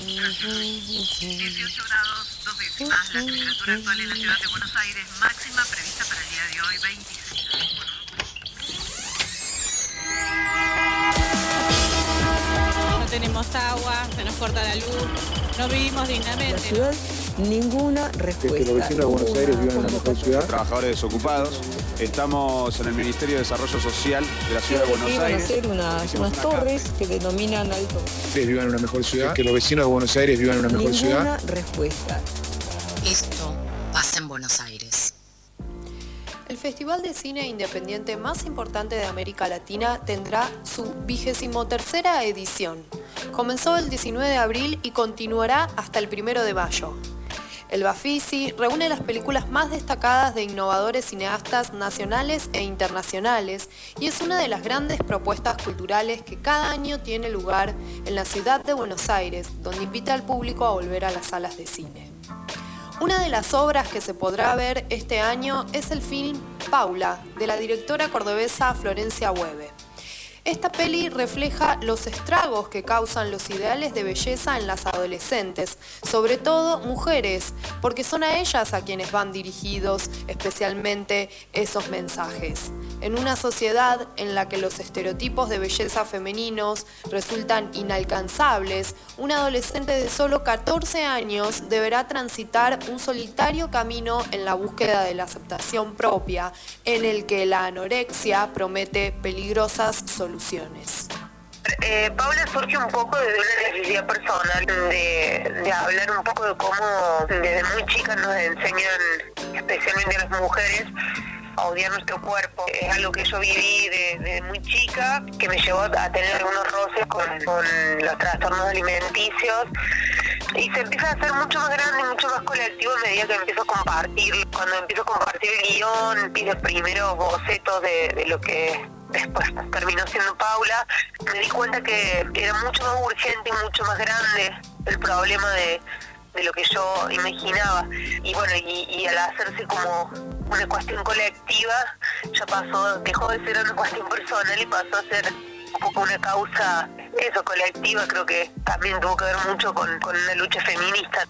18 grados, dos décimas. La temperatura actual en la ciudad de Buenos Aires, máxima prevista para el día de hoy, 26 grados. No tenemos agua, se nos corta la luz, no vivimos dignamente. La ciudad, ninguna respuesta. Que los vecinos de Buenos Aires vivan en una mejor ciudad. Trabajadores desocupados. Estamos en el Ministerio de Desarrollo Social de la Ciudad de Buenos Aires. hacer unas, unas una torres que denominan alto. Ustedes vivan en una mejor ciudad. Que los vecinos de Buenos Aires vivan en una mejor Ninguna ciudad. respuesta. Esto pasa en Buenos Aires. El Festival de Cine Independiente más importante de América Latina tendrá su vigésimo tercera edición. Comenzó el 19 de abril y continuará hasta el 1 de mayo. El Bafisi reúne las películas más destacadas de innovadores cineastas nacionales e internacionales y es una de las grandes propuestas culturales que cada año tiene lugar en la ciudad de Buenos Aires, donde invita al público a volver a las salas de cine. Una de las obras que se podrá ver este año es el film Paula, de la directora cordobesa Florencia Hueve. Esta peli refleja los estragos que causan los ideales de belleza en las adolescentes, sobre todo mujeres, porque son a ellas a quienes van dirigidos especialmente esos mensajes. En una sociedad en la que los estereotipos de belleza femeninos resultan inalcanzables, un adolescente de solo 14 años deberá transitar un solitario camino en la búsqueda de la aceptación propia, en el que la anorexia promete peligrosas soluciones. Eh, Paula surge un poco de una necesidad personal de, hablar un poco de cómo desde muy chicas nos enseñan, especialmente a las mujeres, a odiar nuestro cuerpo. Es algo que yo viví desde muy chica, que me llevó a tener algunos roces con, los trastornos alimenticios. Y se empieza a hacer mucho más grande y mucho más colectivo a medida que empiezo a compartir. Cuando empiezo a compartir el guion, los primeros bocetos de, de lo que después terminó siendo Paula, me di cuenta que era mucho más urgente y mucho más grande el problema de, de lo que yo imaginaba. Y bueno, y, al hacerse como una cuestión colectiva, ya pasó, dejó de ser una cuestión personal y pasó a ser un poco una causa, eso, colectiva, creo que también tuvo que ver mucho con, con una lucha feminista.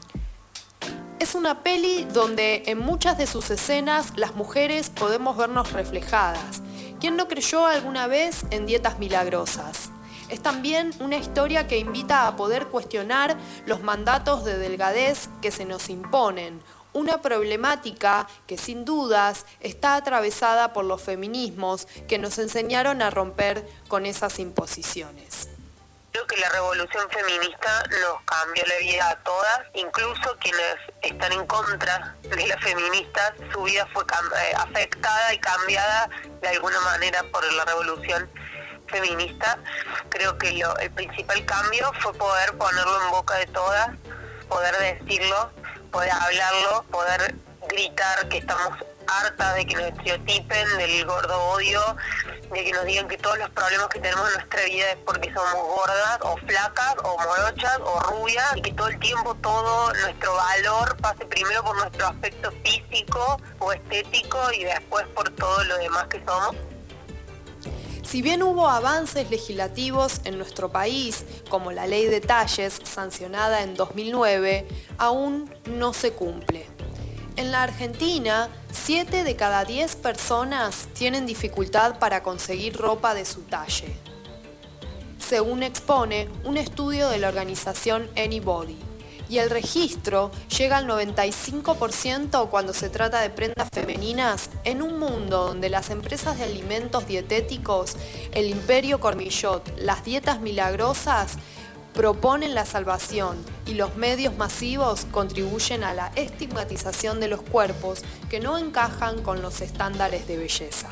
Es una peli donde en muchas de sus escenas las mujeres podemos vernos reflejadas. ¿Quién no creyó alguna vez en dietas milagrosas? Es también una historia que invita a poder cuestionar los mandatos de delgadez que se nos imponen, una problemática que sin dudas está atravesada por los feminismos que nos enseñaron a romper con esas imposiciones. Creo que la revolución feminista nos cambió la vida a todas, incluso quienes están en contra de las feministas, su vida fue eh, afectada y cambiada de alguna manera por la revolución feminista. Creo que el principal cambio fue poder ponerlo en boca de todas, poder decirlo, poder hablarlo, poder gritar que estamos hartas de que nos estereotipen, del gordo odio, de que nos digan que todos los problemas que tenemos en nuestra vida es porque somos gordas o flacas o morochas o rubias y que todo el tiempo todo nuestro valor pase primero por nuestro aspecto físico o estético y después por todo lo demás que somos. Si bien hubo avances legislativos en nuestro país, como la ley de talles sancionada en 2009, aún no se cumple. En la Argentina, 7 de cada 10 personas tienen dificultad para conseguir ropa de su talle. Según expone un estudio de la organización Anybody. Y el registro llega al 95% cuando se trata de prendas femeninas en un mundo donde las empresas de alimentos dietéticos, el imperio Cormillot, las dietas milagrosas, proponen la salvación y los medios masivos contribuyen a la estigmatización de los cuerpos que no encajan con los estándares de belleza.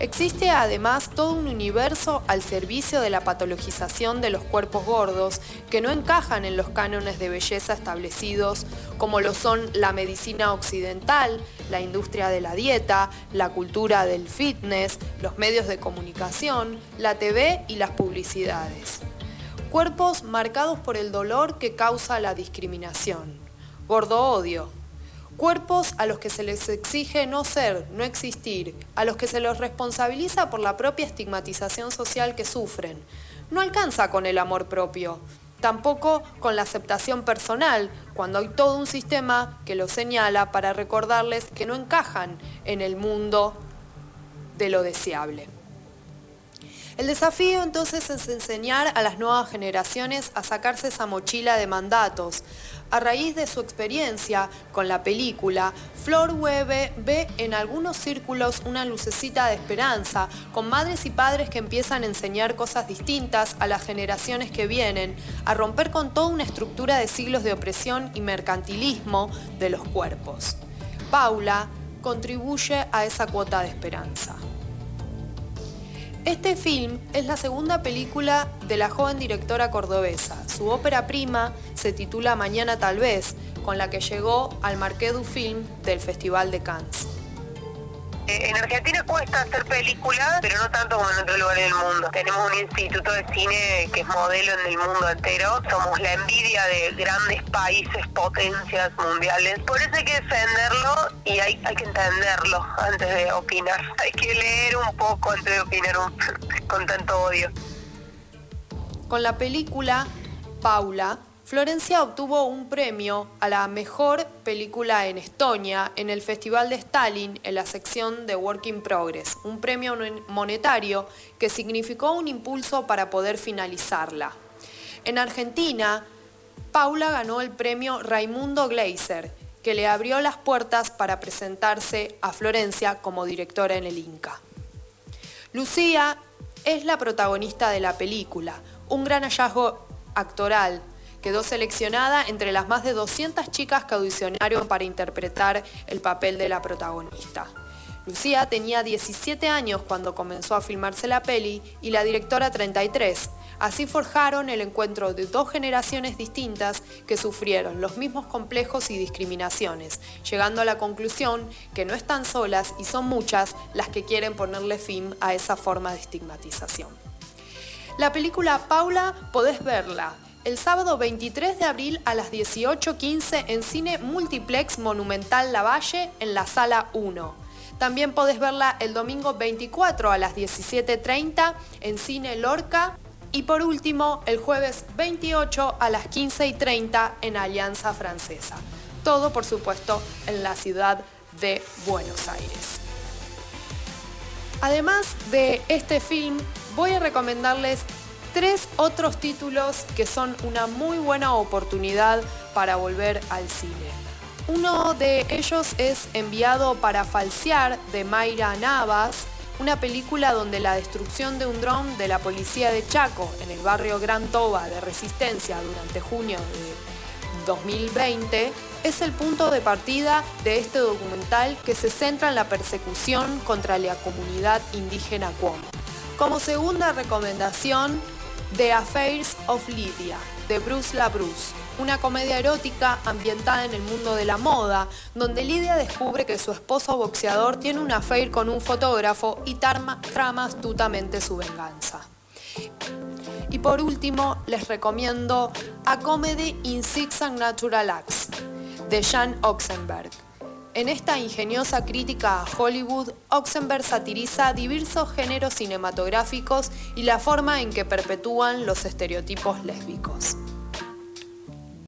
Existe además todo un universo al servicio de la patologización de los cuerpos gordos que no encajan en los cánones de belleza establecidos como lo son la medicina occidental, la industria de la dieta, la cultura del fitness, los medios de comunicación, la TV y las publicidades cuerpos marcados por el dolor que causa la discriminación. Gordo odio. Cuerpos a los que se les exige no ser, no existir, a los que se los responsabiliza por la propia estigmatización social que sufren. No alcanza con el amor propio. Tampoco con la aceptación personal, cuando hay todo un sistema que los señala para recordarles que no encajan en el mundo de lo deseable. El desafío entonces es enseñar a las nuevas generaciones a sacarse esa mochila de mandatos. A raíz de su experiencia con la película, Flor Webe ve en algunos círculos una lucecita de esperanza, con madres y padres que empiezan a enseñar cosas distintas a las generaciones que vienen, a romper con toda una estructura de siglos de opresión y mercantilismo de los cuerpos. Paula contribuye a esa cuota de esperanza. Este film es la segunda película de la joven directora cordobesa. Su ópera prima se titula Mañana tal vez, con la que llegó al Marqués du Film del Festival de Cannes. Eh, en Argentina cuesta hacer películas, pero no tanto como en otros lugares del mundo. Tenemos un instituto de cine que es modelo en el mundo entero. Somos la envidia de grandes países, potencias mundiales. Por eso hay que defenderlo y hay, hay que entenderlo antes de opinar. Hay que leer un poco antes de opinar con tanto odio. Con la película Paula, Florencia obtuvo un premio a la mejor película en Estonia en el Festival de Stalin en la sección de Work in Progress, un premio monetario que significó un impulso para poder finalizarla. En Argentina, Paula ganó el premio Raimundo Gleiser, que le abrió las puertas para presentarse a Florencia como directora en el Inca. Lucía es la protagonista de la película, un gran hallazgo actoral quedó seleccionada entre las más de 200 chicas que audicionaron para interpretar el papel de la protagonista. Lucía tenía 17 años cuando comenzó a filmarse la peli y la directora 33. Así forjaron el encuentro de dos generaciones distintas que sufrieron los mismos complejos y discriminaciones, llegando a la conclusión que no están solas y son muchas las que quieren ponerle fin a esa forma de estigmatización. La película Paula podés verla el sábado 23 de abril a las 18.15 en Cine Multiplex Monumental Lavalle en la Sala 1. También podés verla el domingo 24 a las 17.30 en Cine Lorca. Y por último, el jueves 28 a las 15.30 en Alianza Francesa. Todo, por supuesto, en la ciudad de Buenos Aires. Además de este film, voy a recomendarles tres otros títulos que son una muy buena oportunidad para volver al cine. Uno de ellos es Enviado para falsear de Mayra Navas, una película donde la destrucción de un dron de la policía de Chaco en el barrio Gran Toba de Resistencia durante junio de 2020 es el punto de partida de este documental que se centra en la persecución contra la comunidad indígena Cuomo. Como segunda recomendación, The Affairs of Lydia, de Bruce LaBruce, una comedia erótica ambientada en el mundo de la moda, donde Lydia descubre que su esposo boxeador tiene un affair con un fotógrafo y trama, astutamente su venganza. Y por último, les recomiendo A Comedy in Six and Natural Acts, de Jan Oxenberg, en esta ingeniosa crítica a Hollywood, Oxenberg satiriza diversos géneros cinematográficos y la forma en que perpetúan los estereotipos lésbicos.